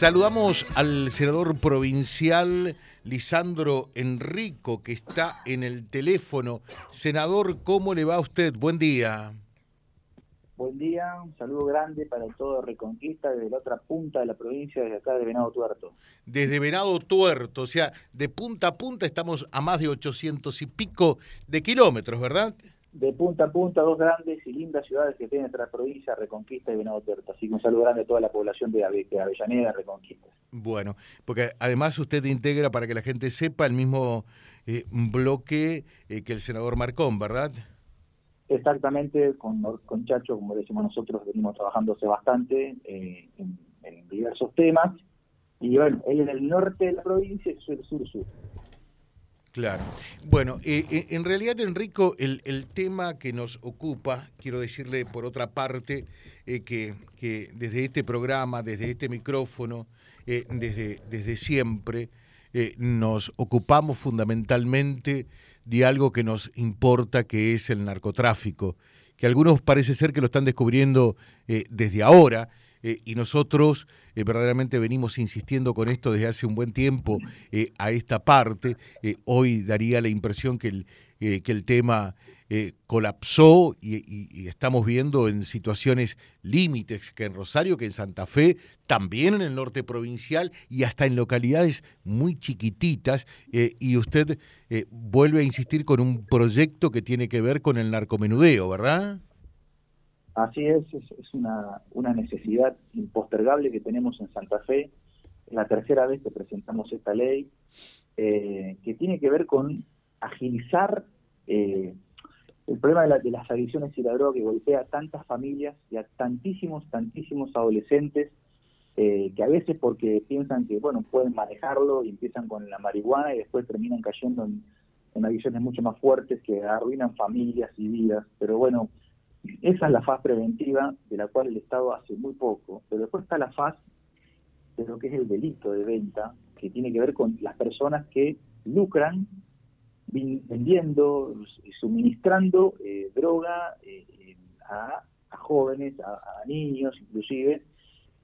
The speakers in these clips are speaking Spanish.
Saludamos al senador provincial Lisandro Enrico, que está en el teléfono. Senador, ¿cómo le va a usted? Buen día. Buen día, un saludo grande para todo Reconquista desde la otra punta de la provincia, desde acá de Venado Tuerto. Desde Venado Tuerto, o sea, de punta a punta estamos a más de 800 y pico de kilómetros, ¿verdad? De punta a punta, dos grandes y lindas ciudades que tiene nuestra provincia, Reconquista y Venado Tuerto. Así que un saludo grande a toda la población de, Avellaneda, Reconquista. Bueno, porque además usted integra, para que la gente sepa, el mismo eh, bloque eh, que el senador Marcón, ¿verdad? Exactamente, con, con Chacho, como decimos nosotros, venimos trabajando hace bastante eh, en, en, diversos temas. Y bueno, él en el norte de la provincia y yo el sur-sur. Claro. Bueno, eh, eh, en realidad, Enrico, el, el, tema que nos ocupa, quiero decirle por otra parte, eh, que, que, desde este programa, desde este micrófono, desde, desde siempre, nos ocupamos fundamentalmente de algo que nos importa, que es el narcotráfico, que algunos parece ser que lo están descubriendo desde ahora, eh, y nosotros eh, verdaderamente venimos insistiendo con esto desde hace un buen tiempo eh, a esta parte. hoy daría la impresión que el, que el tema colapsó y, estamos viendo en situaciones límites que en Rosario, que en Santa Fe, también en el norte provincial y hasta en localidades muy chiquititas. y usted vuelve a insistir con un proyecto que tiene que ver con el narcomenudeo, ¿verdad? Así es, es, una, una, necesidad impostergable que tenemos en Santa Fe. Es la tercera vez que presentamos esta ley, eh, que tiene que ver con agilizar eh, el problema de, las adicciones y la droga que golpea a tantas familias y a tantísimos, tantísimos adolescentes eh, que a veces porque piensan que, bueno, pueden manejarlo y empiezan con la marihuana y después terminan cayendo en, en adicciones mucho más fuertes que arruinan familias y vidas. Pero bueno, esa es la faz preventiva de la cual el Estado hace muy poco, pero después está la faz de lo que es el delito de venta, que tiene que ver con las personas que lucran vendiendo suministrando eh, droga eh, a, jóvenes, a, niños inclusive.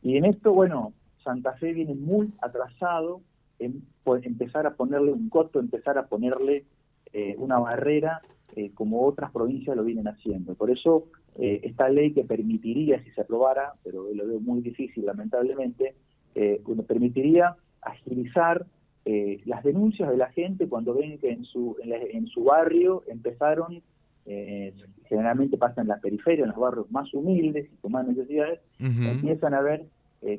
Y en esto, bueno, Santa Fe viene muy atrasado en empezar a ponerle un coto, empezar a ponerle eh, una barrera eh, como otras provincias lo vienen haciendo. Por eso eh, esta ley que permitiría, si se aprobara, pero lo veo muy difícil lamentablemente, eh, permitiría agilizar eh, las denuncias de la gente cuando ven que en su, en, su barrio empezaron, generalmente pasa en la periferia, en los barrios más humildes y con más necesidades, empiezan a ver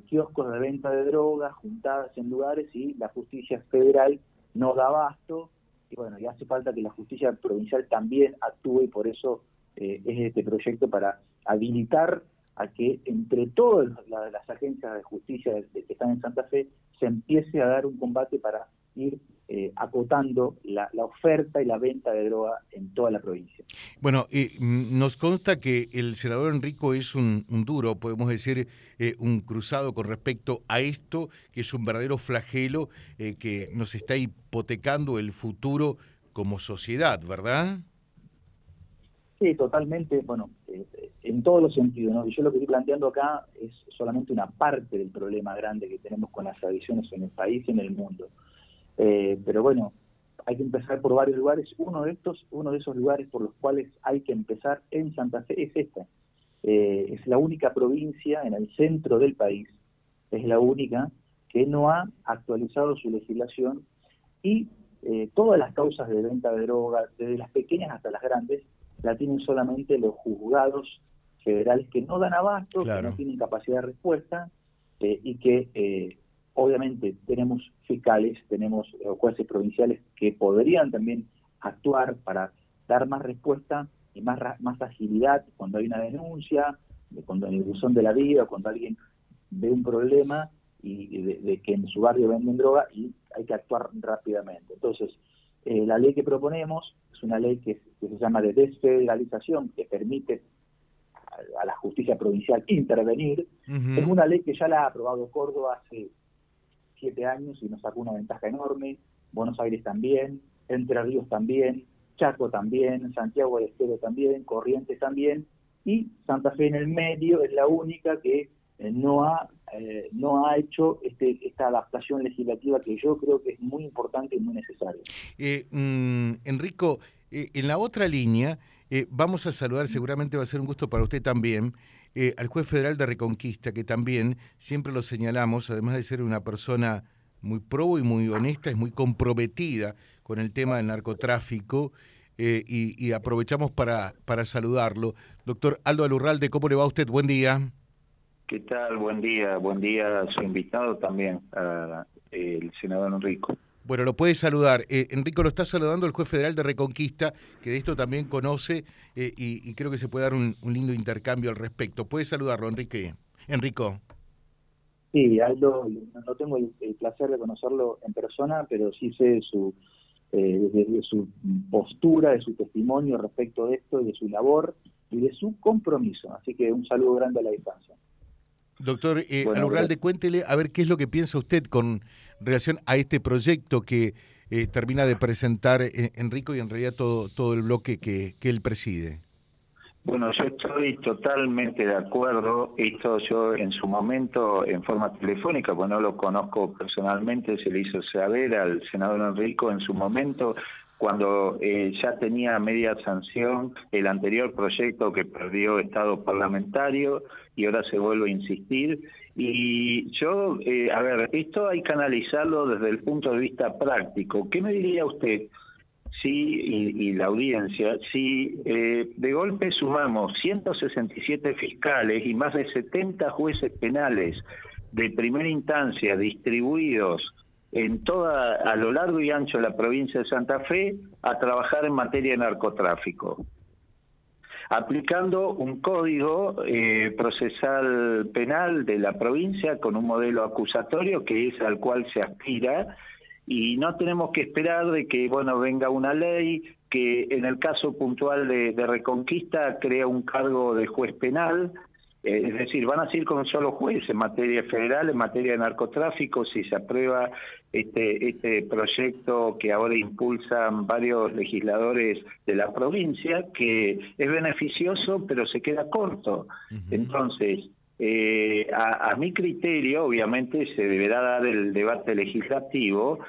kioscos de venta de drogas juntadas en lugares y la justicia federal no da abasto y bueno, y hace falta que la justicia provincial también actúe y por eso eh, es este proyecto para habilitar a que entre todas las agencias de justicia que están en Santa Fe se empiece a dar un combate para ir eh, acotando la, oferta y la venta de droga en toda la provincia. Bueno, eh, nos consta que el senador Enrico es un, duro, podemos decir, eh, un cruzado con respecto a esto, que es un verdadero flagelo que nos está hipotecando el futuro como sociedad, ¿verdad? Sí, totalmente, bueno, en todos los sentidos, ¿no? Y yo lo que estoy planteando acá es solamente una parte del problema grande que tenemos con las adicciones en el país y en el mundo. Eh, pero bueno, hay que empezar por varios lugares. Uno de estos, uno de esos lugares por los cuales hay que empezar en Santa Fe es esta. Eh, es la única provincia en el centro del país, es la única que no ha actualizado su legislación y eh, todas las causas de venta de droga, desde las pequeñas hasta las grandes, la tienen solamente los juzgados federales que no dan abasto, que no tienen capacidad de respuesta y que Obviamente tenemos fiscales, tenemos eh, jueces provinciales que podrían también actuar para dar más respuesta y más, más agilidad cuando hay una denuncia, cuando en el buzón de la vida, cuando alguien ve un problema y de, que en su barrio venden droga y hay que actuar rápidamente. Entonces, eh, la ley que proponemos es una ley que, se llama de desfederalización, que permite a, la justicia provincial intervenir. Es una ley que ya la ha aprobado Córdoba hace siete años y nos sacó una ventaja enorme, Buenos Aires también, Entre Ríos también, Chaco también, Santiago del Estero también, Corrientes también, y Santa Fe en el medio es la única que no ha no ha hecho este, esta adaptación legislativa que yo creo que es muy importante y muy necesaria. Mm, Enrico, en la otra línea, vamos a saludar, seguramente va a ser un gusto para usted también, al juez federal de Reconquista, que también siempre lo señalamos, además de ser una persona muy probo y muy honesta, es muy comprometida con el tema del narcotráfico eh, y, aprovechamos para, para saludarlo. Doctor Aldo Alurralde, ¿cómo le va a usted? Buen día. ¿Qué tal? Buen día. Buen día a su invitado también, el senador Enrico. Bueno, lo puede saludar. Eh, Enrico lo está saludando el juez federal de Reconquista, que de esto también conoce eh, y, creo que se puede dar un, lindo intercambio al respecto. Puede saludarlo, Enrique. Enrico. Sí, Aldo, no tengo el, placer de conocerlo en persona, pero sí sé su, eh, de, su postura, de su testimonio respecto de esto, de su labor y de su compromiso. Así que un saludo grande a la distancia. Doctor eh, Alurralde, cuéntele a ver qué es lo que piensa usted con relación a este proyecto que eh, termina de presentar eh, Enrico y en realidad todo, todo el bloque que, que él preside. Bueno, yo estoy totalmente de acuerdo. Esto yo en su momento, en forma telefónica, pues no lo conozco personalmente, se le hizo saber al senador Enrico en su momento, cuando eh, ya tenía media sanción el anterior proyecto que perdió Estado parlamentario y ahora se vuelve a insistir. Y yo, eh, a ver, esto hay que analizarlo desde el punto de vista práctico. ¿Qué me diría usted? sí, y, la audiencia, si eh, de golpe sumamos 167 fiscales y más de 70 jueces penales de primera instancia distribuidos en toda a lo largo y ancho de la provincia de Santa Fe a trabajar en materia de narcotráfico aplicando un código eh, procesal penal de la provincia con un modelo acusatorio que es al cual se aspira y no tenemos que esperar de que bueno venga una ley que en el caso puntual de, Reconquista crea un cargo de juez penal, es decir, van a ser con un solo juez en materia federal, en materia de narcotráfico, si se aprueba este, este proyecto que ahora impulsan varios legisladores de la provincia, que es beneficioso pero se queda corto. Entonces, eh, a, mi criterio, obviamente, se deberá dar el debate legislativo.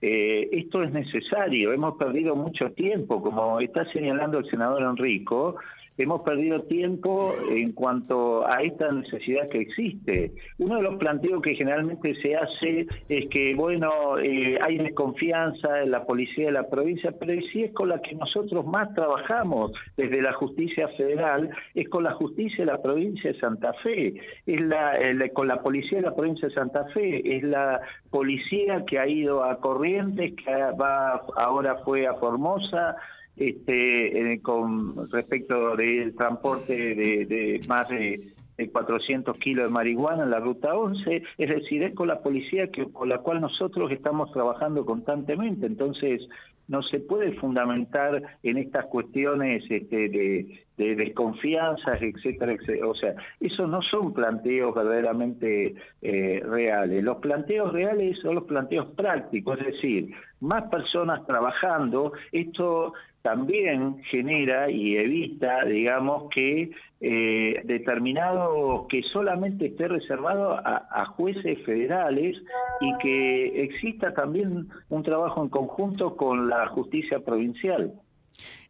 Eh, esto es necesario, hemos perdido mucho tiempo, como está señalando el senador Enrico, hemos perdido tiempo en cuanto a esta necesidad que existe. Uno de los planteos que generalmente se hace es que, bueno, eh, hay desconfianza en la policía de la provincia, pero si es con la que nosotros más trabajamos desde la justicia federal, es con la justicia de la provincia de Santa Fe, es la, con la policía de la provincia de Santa Fe, es la policía que ha ido a Corrientes, que va ahora fue a Formosa, este, eh, con respecto del transporte de, más de, 400 kilos de marihuana en la ruta 11, es decir, es con la policía que, con la cual nosotros estamos trabajando constantemente. Entonces, no se puede fundamentar en estas cuestiones este, de, de desconfianza, etcétera, etcétera. O sea, esos no son planteos verdaderamente eh, reales. Los planteos reales son los planteos prácticos, es decir, más personas trabajando, esto también genera y evita, digamos, que eh, determinado que solamente esté reservado a, jueces federales y que exista también un trabajo en conjunto con la justicia provincial.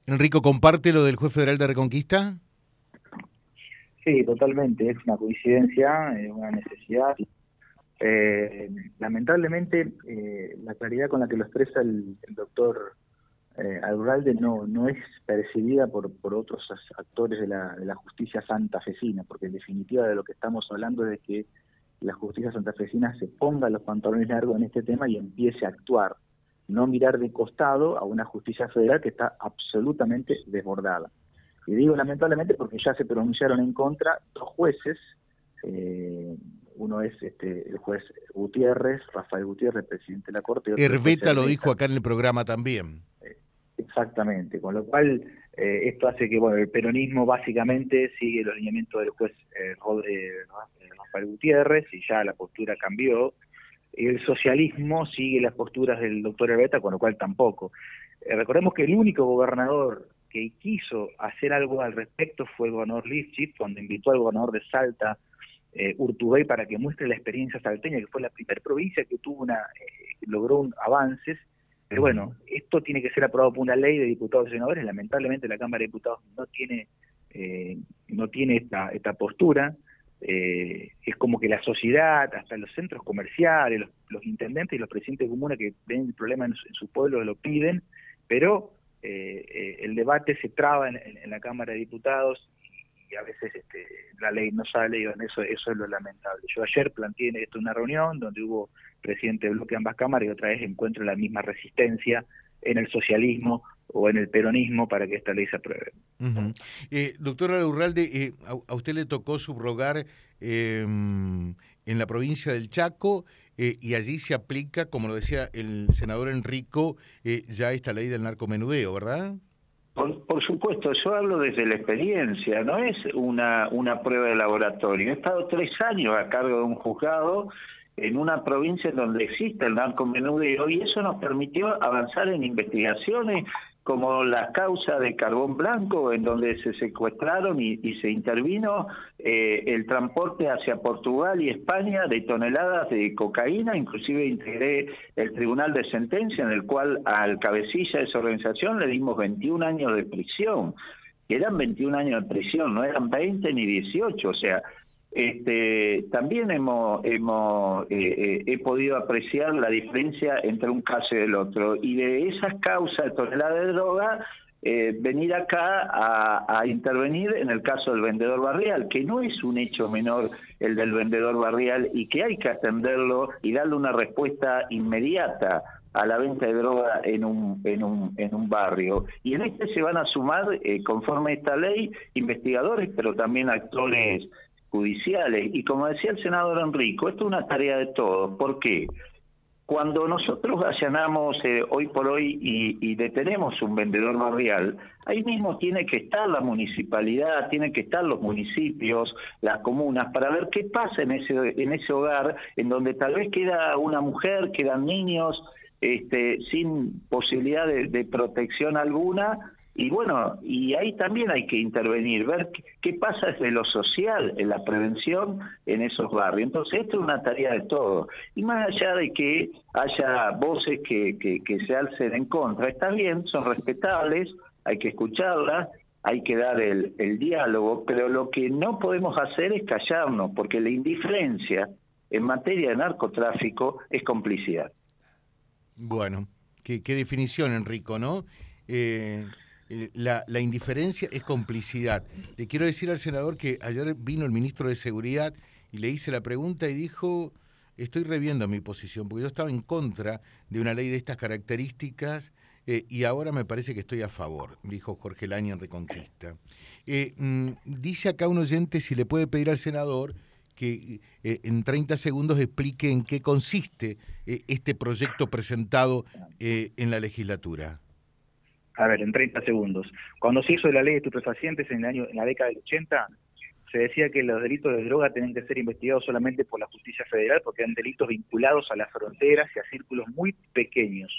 Enrico, ¿comparte lo del juez federal de Reconquista? Sí, totalmente, es una coincidencia, es una necesidad. Eh, lamentablemente, eh, la claridad con la que lo expresa el, el doctor eh, Alurralde no, no es percibida por, por otros actores de la, de la justicia santafesina, porque en definitiva de lo que estamos hablando es de que la justicia santafesina se ponga los pantalones largos en este tema y empiece a actuar, no mirar de costado a una justicia federal que está absolutamente desbordada. Y digo lamentablemente porque ya se pronunciaron en contra dos jueces, eh, uno es este, el juez Gutiérrez, Rafael Gutiérrez, presidente de la Corte. Herbeta lo dijo acá en el programa también. Exactamente, con lo cual eh, esto hace que bueno el peronismo básicamente sigue el alineamiento del juez eh, eh, Rafael Gutiérrez y ya la postura cambió. El socialismo sigue las posturas del doctor Herbeta, con lo cual tampoco. recordemos que el único gobernador que quiso hacer algo al respecto fue el gobernador Lifchitz, cuando invitó al gobernador de Salta eh, Urtubey para que muestre la experiencia salteña, que fue la primera provincia que tuvo una, eh, logró un, avances. Pero bueno, esto tiene que ser aprobado por una ley de diputados y senadores. Lamentablemente la Cámara de Diputados no tiene, eh, no tiene esta, esta postura. Eh, es como que la sociedad, hasta los centros comerciales, los, intendentes y los presidentes de comuna que ven el problema en su, pueblo lo piden, pero eh, el debate se traba en, la Cámara de Diputados y a veces este, la ley no sale y eso, es lo lamentable. Yo ayer planteé esto una reunión donde hubo presidente de bloque de ambas cámaras y otra vez encuentro la misma resistencia en el socialismo o en el peronismo para que esta ley se apruebe. eh, doctora Urralde, eh, a, usted le tocó subrogar em, en la provincia del Chaco eh, y allí se aplica, como lo decía el senador Enrico, eh, ya esta ley del narcomenudeo, ¿verdad? Por, supuesto, yo hablo desde la experiencia, no es una, una prueba de laboratorio. He estado tres años a cargo de un juzgado en una provincia donde existe el narcomenudeo y eso nos permitió avanzar en investigaciones como la causa de carbón blanco, en donde se secuestraron y, se intervino eh, el transporte hacia Portugal y España de toneladas de cocaína, inclusive integré el tribunal de sentencia en el cual al cabecilla de esa organización le dimos 21 años de prisión. Eran 21 años de prisión, no eran 20 ni 18, o sea, este, también hemos, hemos eh, eh, he podido apreciar la diferencia entre un caso y el otro. Y de esas causas de tonelada de droga, eh, venir acá a, intervenir en el caso del vendedor barrial, que no es un hecho menor el del vendedor barrial y que hay que atenderlo y darle una respuesta inmediata a la venta de droga en un, en un, en un barrio. Y en este se van a sumar, conforme a esta ley, investigadores, pero también actores judiciales. Y como decía el senador Enrico, esto es una tarea de todos. ¿Por qué? Cuando nosotros allanamos eh, hoy por hoy y, detenemos un vendedor barrial, ahí mismo tiene que estar la municipalidad, tiene que estar los municipios, las comunas, para ver qué pasa en ese, en ese hogar, en donde tal vez queda una mujer, quedan niños, este, sin posibilidad de protección alguna, y bueno, y ahí también hay que intervenir, ver qué, pasa desde lo social, en la prevención en esos barrios. Entonces, esto es una tarea de todos. Y más allá de que haya voces que, que, se alcen en contra, está bien, son respetables, hay que escucharlas, hay que dar el, diálogo, pero lo que no podemos hacer es callarnos, porque la indiferencia en materia de narcotráfico es complicidad. Bueno, qué, qué definición, Enrico, ¿no? Eh, la, la, indiferencia es complicidad. Le quiero decir al senador que ayer vino el ministro de Seguridad y le hice la pregunta y dijo, estoy reviendo mi posición, porque yo estaba en contra de una ley de estas características eh, y ahora me parece que estoy a favor, dijo Jorge Laña en Reconquista. Eh, mm, dice acá un oyente si le puede pedir al senador que en 30 segundos explique en qué consiste este proyecto presentado en la legislatura a ver, en 30 segundos. Cuando se hizo la ley de estupefacientes en, el año, en la década del 80, se decía que los delitos de droga tenían que ser investigados solamente por la justicia federal porque eran delitos vinculados a las fronteras y a círculos muy pequeños.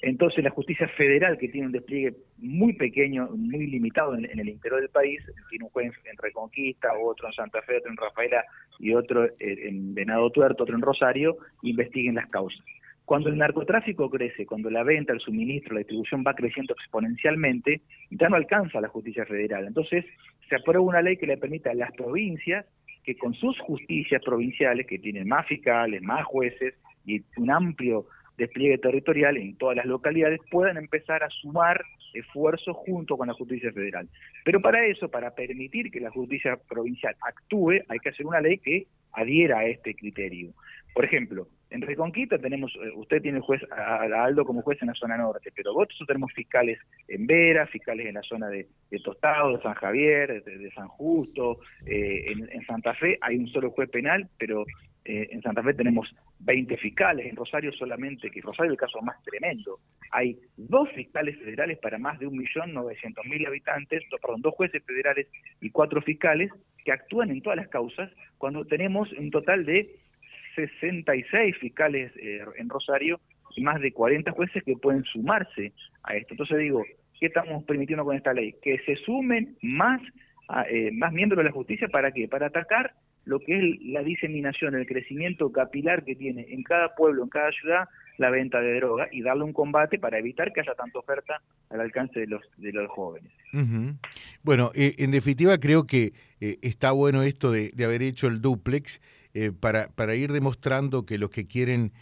Entonces la justicia federal, que tiene un despliegue muy pequeño, muy limitado en, el interior del país, tiene un juez en Reconquista, otro en Santa Fe, otro en Rafaela y otro en Venado Tuerto, otro en Rosario, investiguen las causas. Cuando el narcotráfico crece, cuando la venta, el suministro, la distribución va creciendo exponencialmente, ya no alcanza la justicia federal. Entonces, se aprueba una ley que le permita a las provincias que con sus justicias provinciales, que tienen más fiscales, más jueces y un amplio despliegue territorial en todas las localidades, puedan empezar a sumar esfuerzos junto con la justicia federal. Pero para eso, para permitir que la justicia provincial actúe, hay que hacer una ley que adhiera a este criterio. Por ejemplo, en Reconquista tenemos, eh, usted tiene juez a, Aldo como juez en la zona norte, pero nosotros tenemos fiscales en Vera, fiscales en la zona de, Tostado, de San Javier, de, San Justo, eh, en, Santa Fe hay un solo juez penal, pero eh, en Santa Fe tenemos 20 fiscales, en Rosario solamente, que Rosario es el caso más tremendo, hay dos fiscales federales para más de 1.900.000 habitantes, perdón, dos jueces federales y cuatro fiscales que actúan en todas las causas, cuando tenemos un total de 66 fiscales eh, en Rosario y más de 40 jueces que pueden sumarse a esto. Entonces digo, ¿qué estamos permitiendo con esta ley? Que se sumen más, eh, más miembros de la justicia para qué? Para atacar lo que es la diseminación, el crecimiento capilar que tiene en cada pueblo, en cada ciudad, la venta de droga y darle un combate para evitar que haya tanta oferta al alcance de los, de los jóvenes. Bueno, eh, en definitiva creo que está bueno esto de, haber hecho el duplex eh, para, para ir demostrando que los que quieren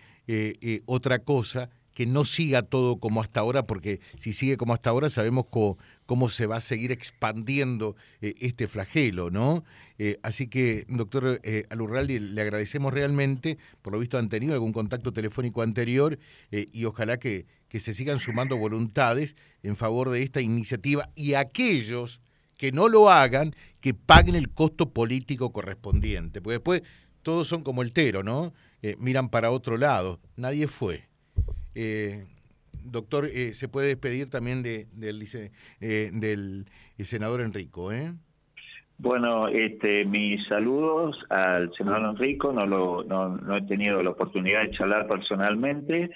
otra cosa que no siga todo como hasta ahora, porque si sigue como hasta ahora sabemos cómo, se va a seguir expandiendo eh, este flagelo, ¿no? Eh, así que, doctor eh, Alurraldi, le agradecemos realmente, por lo visto han tenido algún contacto telefónico anterior y ojalá que, que se sigan sumando voluntades en favor de esta iniciativa y aquellos que no lo hagan, que paguen el costo político correspondiente, porque después todos son como el tero, ¿no? miran para otro lado, nadie fue. Eh, doctor, eh, se puede despedir también de, del, eh, del senador Enrico, ¿eh? Bueno, este, mis saludos al senador Enrico, no, lo, no, he tenido la oportunidad de charlar personalmente,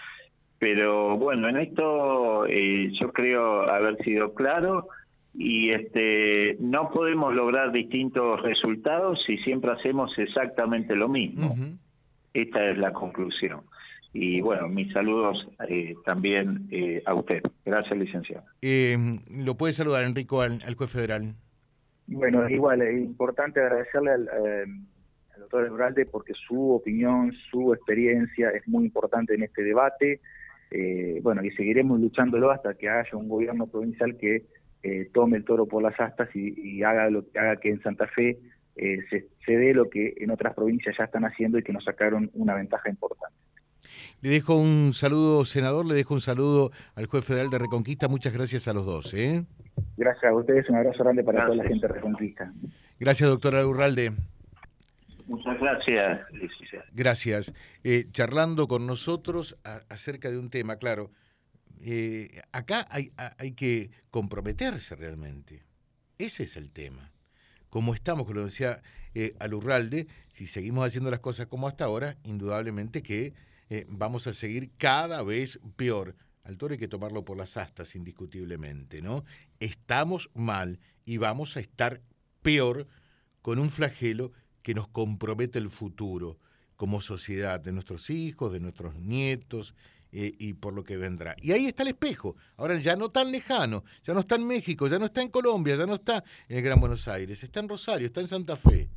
pero bueno, en esto yo creo haber sido claro y este, no podemos lograr distintos resultados si siempre hacemos exactamente lo mismo. Esta es la conclusión. Y bueno, mis saludos eh, también eh, a usted. Gracias, licenciado. Eh, ¿Lo puede saludar, Enrico, al, juez federal? Bueno, igual, es importante agradecerle al, al doctor Ebralde porque su opinión, su experiencia es muy importante en este debate. bueno, y seguiremos luchándolo hasta que haya un gobierno provincial que tome el toro por las astas y, haga lo que haga que en Santa Fe se, se dé lo que en otras provincias ya están haciendo y que nos sacaron una ventaja importante. Le dejo un saludo, senador, le dejo un saludo al juez federal de Reconquista. Muchas gracias a los dos. ¿eh? Gracias a ustedes, un abrazo grande para toda la gente de Reconquista. Gracias, doctora Urralde. Muchas gracias, Gracias. Eh, charlando con nosotros acerca de un tema, claro, eh, acá hay, hay que comprometerse realmente. Ese es el tema. Como estamos, como decía eh, Alurralde, si seguimos haciendo las cosas como hasta ahora, indudablemente que eh, vamos a seguir cada vez peor. Al toro hay que tomarlo por las astas, indiscutiblemente, ¿no? Estamos mal y vamos a estar peor con un flagelo que nos compromete el futuro como sociedad, de nuestros hijos, de nuestros nietos eh, y por lo que vendrá. Y ahí está el espejo, ahora ya no tan lejano, ya no está en México, ya no está en Colombia, ya no está en el Gran Buenos Aires, está en Rosario, está en Santa Fe,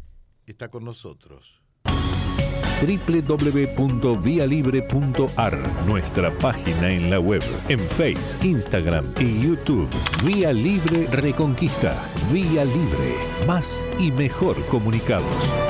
está con nosotros www.vialibre.ar, nuestra página en la web, en Face, Instagram y YouTube. Vía Libre Reconquista. Vía Libre. Más y mejor comunicados.